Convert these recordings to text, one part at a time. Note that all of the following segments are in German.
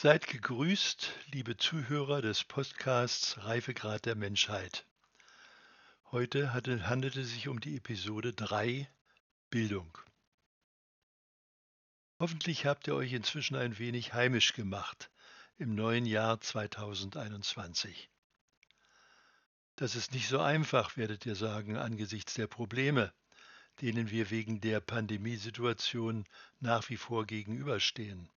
Seid gegrüßt, liebe Zuhörer des Podcasts Reifegrad der Menschheit. Heute handelte es sich um die Episode 3 Bildung. Hoffentlich habt ihr euch inzwischen ein wenig heimisch gemacht im neuen Jahr 2021. Das ist nicht so einfach, werdet ihr sagen, angesichts der Probleme, denen wir wegen der Pandemiesituation nach wie vor gegenüberstehen.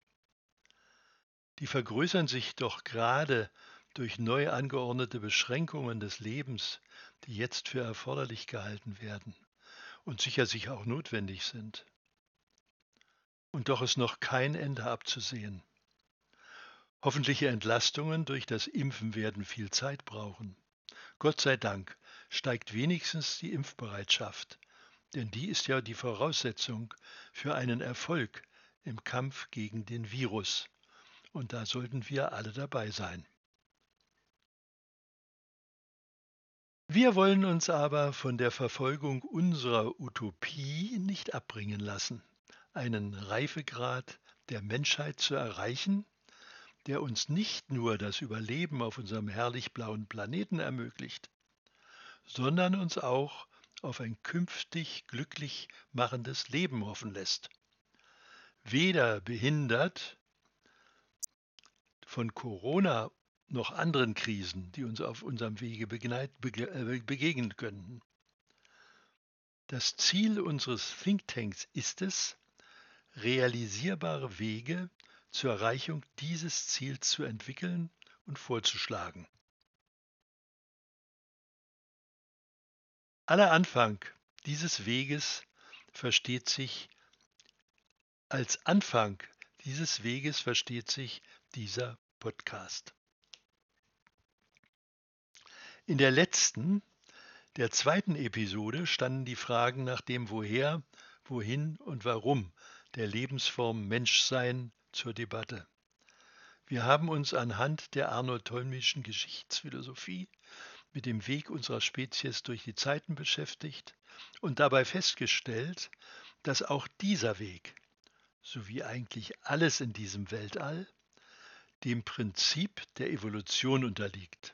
Die vergrößern sich doch gerade durch neu angeordnete Beschränkungen des Lebens, die jetzt für erforderlich gehalten werden und sicher sicher auch notwendig sind. Und doch ist noch kein Ende abzusehen. Hoffentliche Entlastungen durch das Impfen werden viel Zeit brauchen. Gott sei Dank steigt wenigstens die Impfbereitschaft, denn die ist ja die Voraussetzung für einen Erfolg im Kampf gegen den Virus. Und da sollten wir alle dabei sein. Wir wollen uns aber von der Verfolgung unserer Utopie nicht abbringen lassen, einen Reifegrad der Menschheit zu erreichen, der uns nicht nur das Überleben auf unserem herrlich blauen Planeten ermöglicht, sondern uns auch auf ein künftig glücklich machendes Leben hoffen lässt. Weder behindert von Corona noch anderen Krisen, die uns auf unserem Wege äh, begegnen könnten. Das Ziel unseres Thinktanks ist es, realisierbare Wege zur Erreichung dieses Ziels zu entwickeln und vorzuschlagen. Aller Anfang dieses Weges versteht sich als Anfang dieses Weges versteht sich dieser Podcast. In der letzten, der zweiten Episode standen die Fragen nach dem Woher, Wohin und Warum der Lebensform Menschsein zur Debatte. Wir haben uns anhand der Arnold-Tollmischen Geschichtsphilosophie mit dem Weg unserer Spezies durch die Zeiten beschäftigt und dabei festgestellt, dass auch dieser Weg, so wie eigentlich alles in diesem Weltall, dem Prinzip der Evolution unterliegt.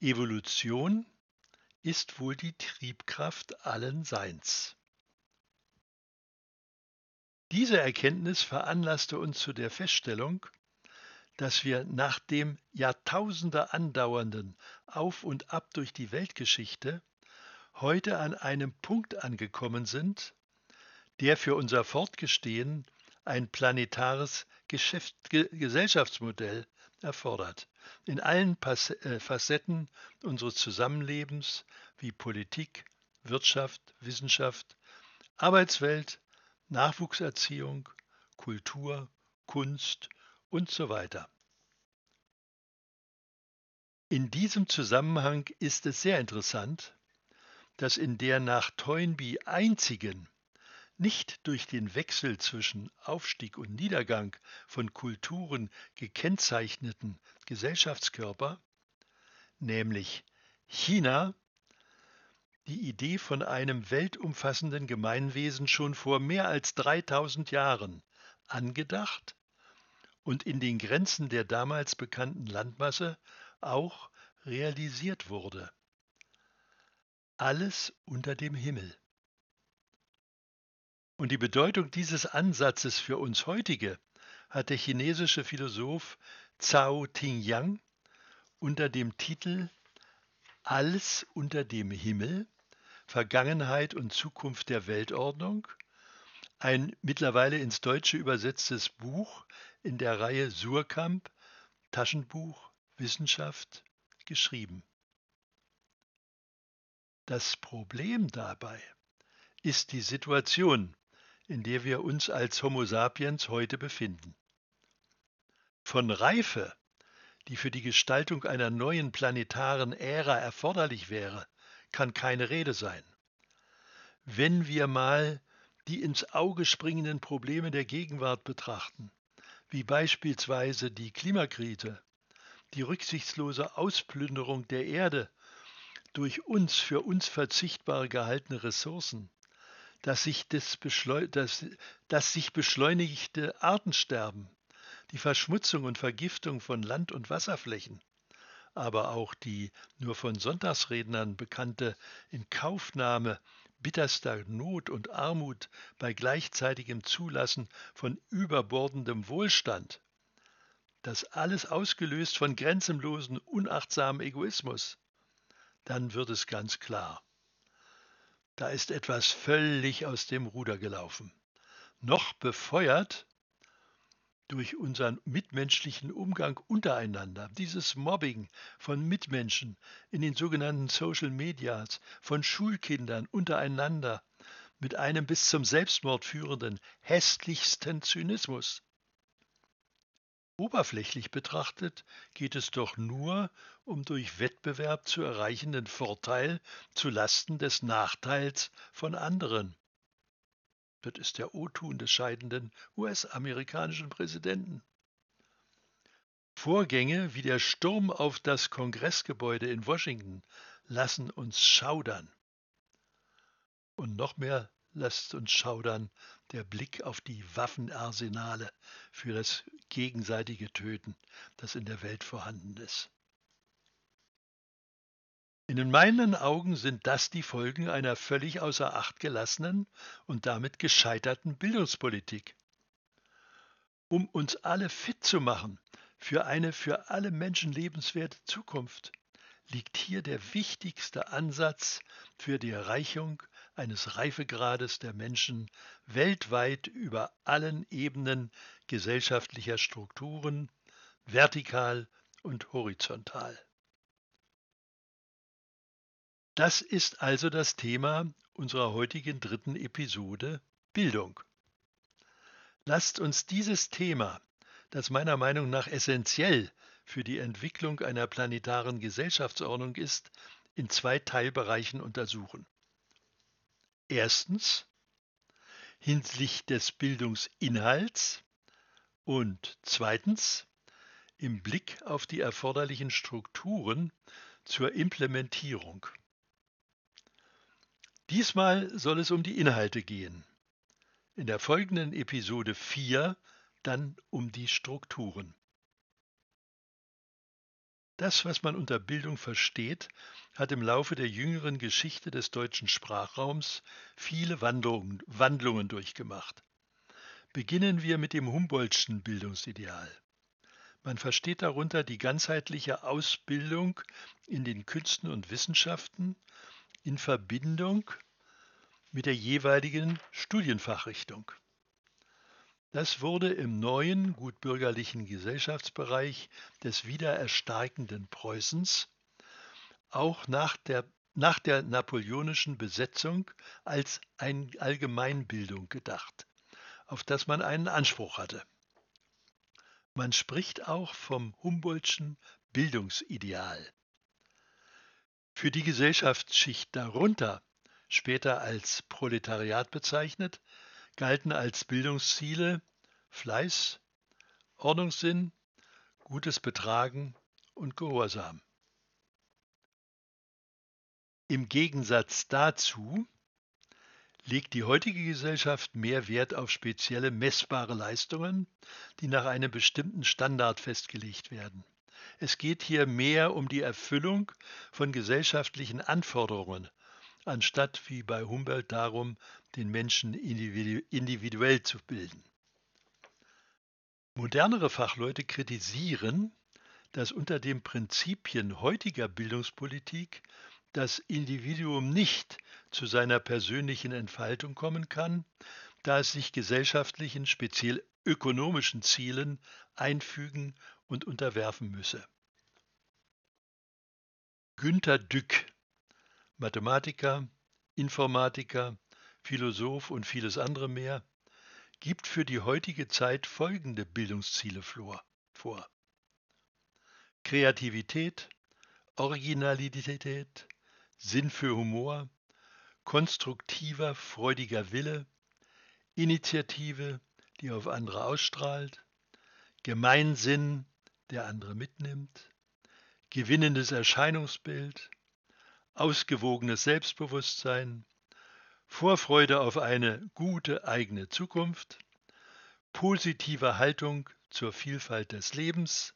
Evolution ist wohl die Triebkraft allen Seins. Diese Erkenntnis veranlasste uns zu der Feststellung, dass wir nach dem Jahrtausende andauernden Auf und Ab durch die Weltgeschichte heute an einem Punkt angekommen sind, der für unser Fortgestehen ein planetares Geschäft, Gesellschaftsmodell erfordert. In allen äh, Facetten unseres Zusammenlebens wie Politik, Wirtschaft, Wissenschaft, Arbeitswelt, Nachwuchserziehung, Kultur, Kunst und so weiter. In diesem Zusammenhang ist es sehr interessant, dass in der nach Toynbee einzigen nicht durch den Wechsel zwischen Aufstieg und Niedergang von Kulturen gekennzeichneten Gesellschaftskörper, nämlich China, die Idee von einem weltumfassenden Gemeinwesen schon vor mehr als 3000 Jahren angedacht und in den Grenzen der damals bekannten Landmasse auch realisiert wurde. Alles unter dem Himmel. Und die Bedeutung dieses Ansatzes für uns heutige hat der chinesische Philosoph Zhao Tingyang unter dem Titel Alles unter dem Himmel Vergangenheit und Zukunft der Weltordnung, ein mittlerweile ins Deutsche übersetztes Buch in der Reihe Surkamp Taschenbuch Wissenschaft geschrieben. Das Problem dabei ist die Situation, in der wir uns als Homo sapiens heute befinden. Von Reife, die für die Gestaltung einer neuen planetaren Ära erforderlich wäre, kann keine Rede sein. Wenn wir mal die ins Auge springenden Probleme der Gegenwart betrachten, wie beispielsweise die Klimakrise, die rücksichtslose Ausplünderung der Erde durch uns für uns verzichtbar gehaltene Ressourcen, das sich, das, das, das sich beschleunigte Artensterben, die Verschmutzung und Vergiftung von Land- und Wasserflächen, aber auch die nur von Sonntagsrednern bekannte Inkaufnahme bitterster Not und Armut bei gleichzeitigem Zulassen von überbordendem Wohlstand. Das alles ausgelöst von grenzenlosen, unachtsamen Egoismus. Dann wird es ganz klar. Da ist etwas völlig aus dem Ruder gelaufen. Noch befeuert durch unseren mitmenschlichen Umgang untereinander, dieses Mobbing von Mitmenschen in den sogenannten Social Medias, von Schulkindern untereinander, mit einem bis zum Selbstmord führenden, hässlichsten Zynismus. Oberflächlich betrachtet geht es doch nur um durch Wettbewerb zu erreichenden Vorteil zu Lasten des Nachteils von anderen. Das ist der O-Ton des scheidenden US-amerikanischen Präsidenten. Vorgänge wie der Sturm auf das Kongressgebäude in Washington lassen uns schaudern. Und noch mehr lässt uns schaudern der Blick auf die Waffenarsenale für das gegenseitige Töten, das in der Welt vorhanden ist. In meinen Augen sind das die Folgen einer völlig außer Acht gelassenen und damit gescheiterten Bildungspolitik. Um uns alle fit zu machen für eine für alle Menschen lebenswerte Zukunft, liegt hier der wichtigste Ansatz für die Erreichung eines Reifegrades der Menschen weltweit über allen Ebenen gesellschaftlicher Strukturen, vertikal und horizontal. Das ist also das Thema unserer heutigen dritten Episode Bildung. Lasst uns dieses Thema, das meiner Meinung nach essentiell für die Entwicklung einer planetaren Gesellschaftsordnung ist, in zwei Teilbereichen untersuchen. Erstens hinsichtlich des Bildungsinhalts und zweitens im Blick auf die erforderlichen Strukturen zur Implementierung. Diesmal soll es um die Inhalte gehen. In der folgenden Episode 4 dann um die Strukturen. Das, was man unter Bildung versteht, hat im Laufe der jüngeren Geschichte des deutschen Sprachraums viele Wandlungen, Wandlungen durchgemacht. Beginnen wir mit dem Humboldtschen Bildungsideal. Man versteht darunter die ganzheitliche Ausbildung in den Künsten und Wissenschaften in Verbindung mit der jeweiligen Studienfachrichtung. Das wurde im neuen gutbürgerlichen Gesellschaftsbereich des wiedererstarkenden Preußens auch nach der, nach der napoleonischen Besetzung als eine Allgemeinbildung gedacht, auf das man einen Anspruch hatte. Man spricht auch vom Humboldtschen Bildungsideal. Für die Gesellschaftsschicht darunter, später als Proletariat bezeichnet, galten als Bildungsziele Fleiß, Ordnungssinn, gutes Betragen und Gehorsam. Im Gegensatz dazu legt die heutige Gesellschaft mehr Wert auf spezielle messbare Leistungen, die nach einem bestimmten Standard festgelegt werden. Es geht hier mehr um die Erfüllung von gesellschaftlichen Anforderungen, anstatt wie bei Humboldt darum, den Menschen individuell zu bilden. Modernere Fachleute kritisieren, dass unter den Prinzipien heutiger Bildungspolitik das Individuum nicht zu seiner persönlichen Entfaltung kommen kann, da es sich gesellschaftlichen, speziell ökonomischen Zielen einfügen und unterwerfen müsse. Günter Dück, Mathematiker, Informatiker, Philosoph und vieles andere mehr, gibt für die heutige Zeit folgende Bildungsziele vor. Kreativität, Originalität, Sinn für Humor, konstruktiver, freudiger Wille, Initiative, die auf andere ausstrahlt, Gemeinsinn, der andere mitnimmt, gewinnendes Erscheinungsbild, ausgewogenes Selbstbewusstsein, Vorfreude auf eine gute eigene Zukunft, positive Haltung zur Vielfalt des Lebens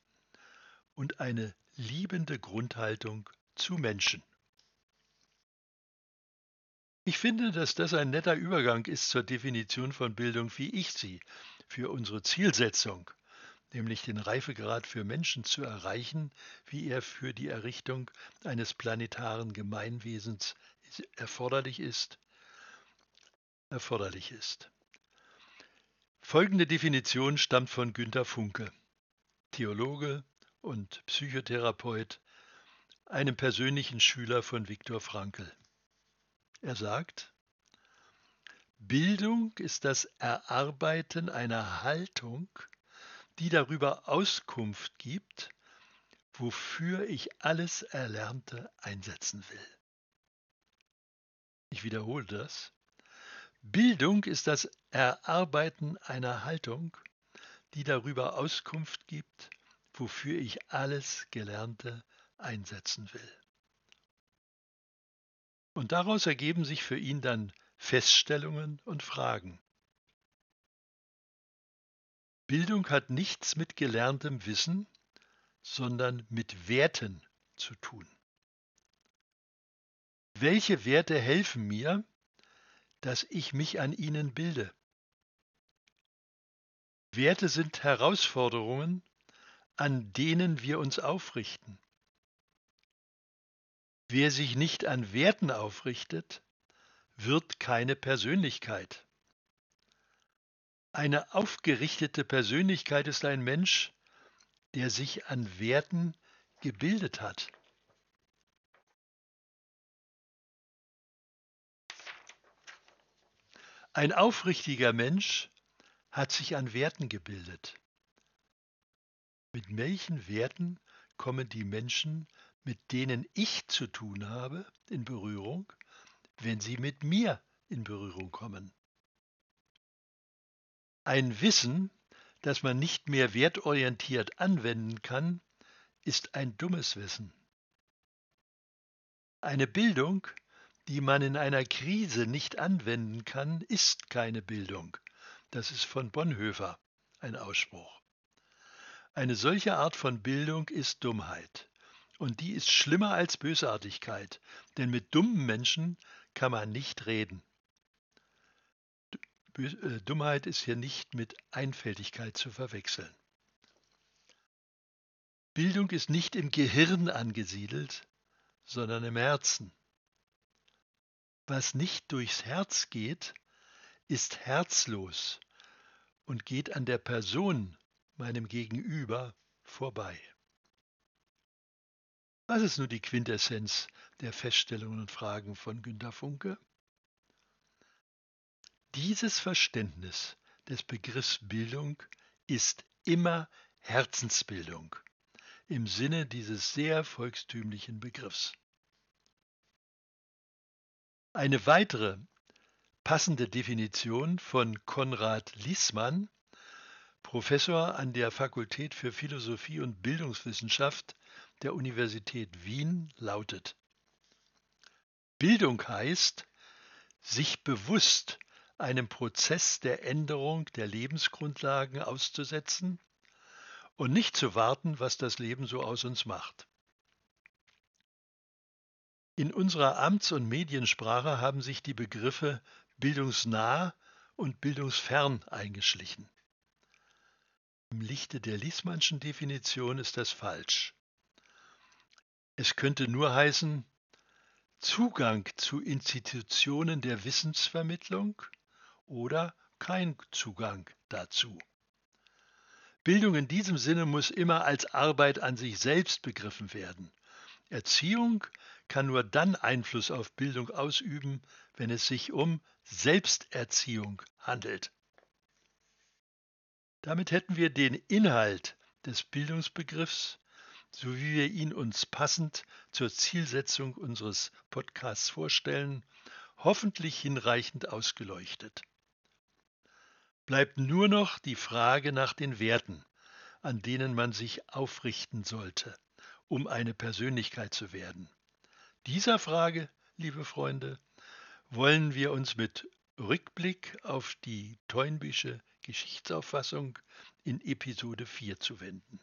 und eine liebende Grundhaltung zu Menschen. Ich finde, dass das ein netter Übergang ist zur Definition von Bildung, wie ich sie für unsere Zielsetzung, nämlich den Reifegrad für Menschen zu erreichen, wie er für die Errichtung eines planetaren Gemeinwesens erforderlich ist, erforderlich ist. Folgende Definition stammt von Günter Funke, Theologe und Psychotherapeut, einem persönlichen Schüler von Viktor Frankl. Er sagt, Bildung ist das Erarbeiten einer Haltung, die darüber Auskunft gibt, wofür ich alles Erlernte einsetzen will. Ich wiederhole das. Bildung ist das Erarbeiten einer Haltung, die darüber Auskunft gibt, wofür ich alles Gelernte einsetzen will. Und daraus ergeben sich für ihn dann Feststellungen und Fragen. Bildung hat nichts mit gelerntem Wissen, sondern mit Werten zu tun. Welche Werte helfen mir, dass ich mich an ihnen bilde? Werte sind Herausforderungen, an denen wir uns aufrichten. Wer sich nicht an Werten aufrichtet, wird keine Persönlichkeit. Eine aufgerichtete Persönlichkeit ist ein Mensch, der sich an Werten gebildet hat. Ein aufrichtiger Mensch hat sich an Werten gebildet. Mit welchen Werten kommen die Menschen mit denen ich zu tun habe, in Berührung, wenn sie mit mir in Berührung kommen. Ein Wissen, das man nicht mehr wertorientiert anwenden kann, ist ein dummes Wissen. Eine Bildung, die man in einer Krise nicht anwenden kann, ist keine Bildung. Das ist von Bonhoeffer ein Ausspruch. Eine solche Art von Bildung ist Dummheit. Und die ist schlimmer als Bösartigkeit, denn mit dummen Menschen kann man nicht reden. Äh, Dummheit ist hier nicht mit Einfältigkeit zu verwechseln. Bildung ist nicht im Gehirn angesiedelt, sondern im Herzen. Was nicht durchs Herz geht, ist herzlos und geht an der Person, meinem Gegenüber, vorbei. Was ist nun die Quintessenz der Feststellungen und Fragen von Günter Funke? Dieses Verständnis des Begriffs Bildung ist immer Herzensbildung im Sinne dieses sehr volkstümlichen Begriffs. Eine weitere passende Definition von Konrad Liesmann, Professor an der Fakultät für Philosophie und Bildungswissenschaft der Universität Wien lautet Bildung heißt, sich bewusst einem Prozess der Änderung der Lebensgrundlagen auszusetzen und nicht zu warten, was das Leben so aus uns macht. In unserer Amts- und Mediensprache haben sich die Begriffe bildungsnah und bildungsfern eingeschlichen. Im Lichte der Liesmannschen Definition ist das falsch. Es könnte nur heißen Zugang zu Institutionen der Wissensvermittlung oder kein Zugang dazu. Bildung in diesem Sinne muss immer als Arbeit an sich selbst begriffen werden. Erziehung kann nur dann Einfluss auf Bildung ausüben, wenn es sich um Selbsterziehung handelt. Damit hätten wir den Inhalt des Bildungsbegriffs so wie wir ihn uns passend zur Zielsetzung unseres Podcasts vorstellen, hoffentlich hinreichend ausgeleuchtet. Bleibt nur noch die Frage nach den Werten, an denen man sich aufrichten sollte, um eine Persönlichkeit zu werden. Dieser Frage, liebe Freunde, wollen wir uns mit Rückblick auf die Toynbische Geschichtsauffassung in Episode 4 zu wenden.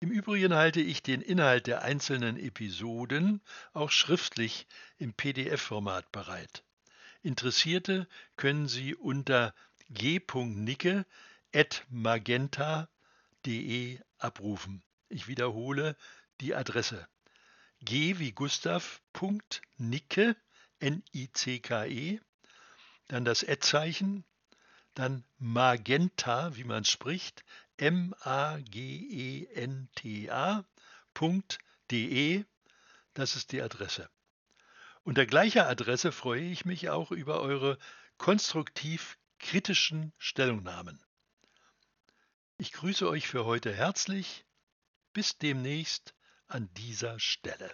Im Übrigen halte ich den Inhalt der einzelnen Episoden auch schriftlich im PDF-Format bereit. Interessierte können sie unter g.nicke.magenta.de abrufen. Ich wiederhole die Adresse g wie Gustav.nicke, N-I-C-K-E, dann das Ad-Zeichen, dann Magenta, wie man spricht, M-A-G-E-N-T-A.de, das ist die Adresse. Unter gleicher Adresse freue ich mich auch über eure konstruktiv kritischen Stellungnahmen. Ich grüße euch für heute herzlich. Bis demnächst an dieser Stelle.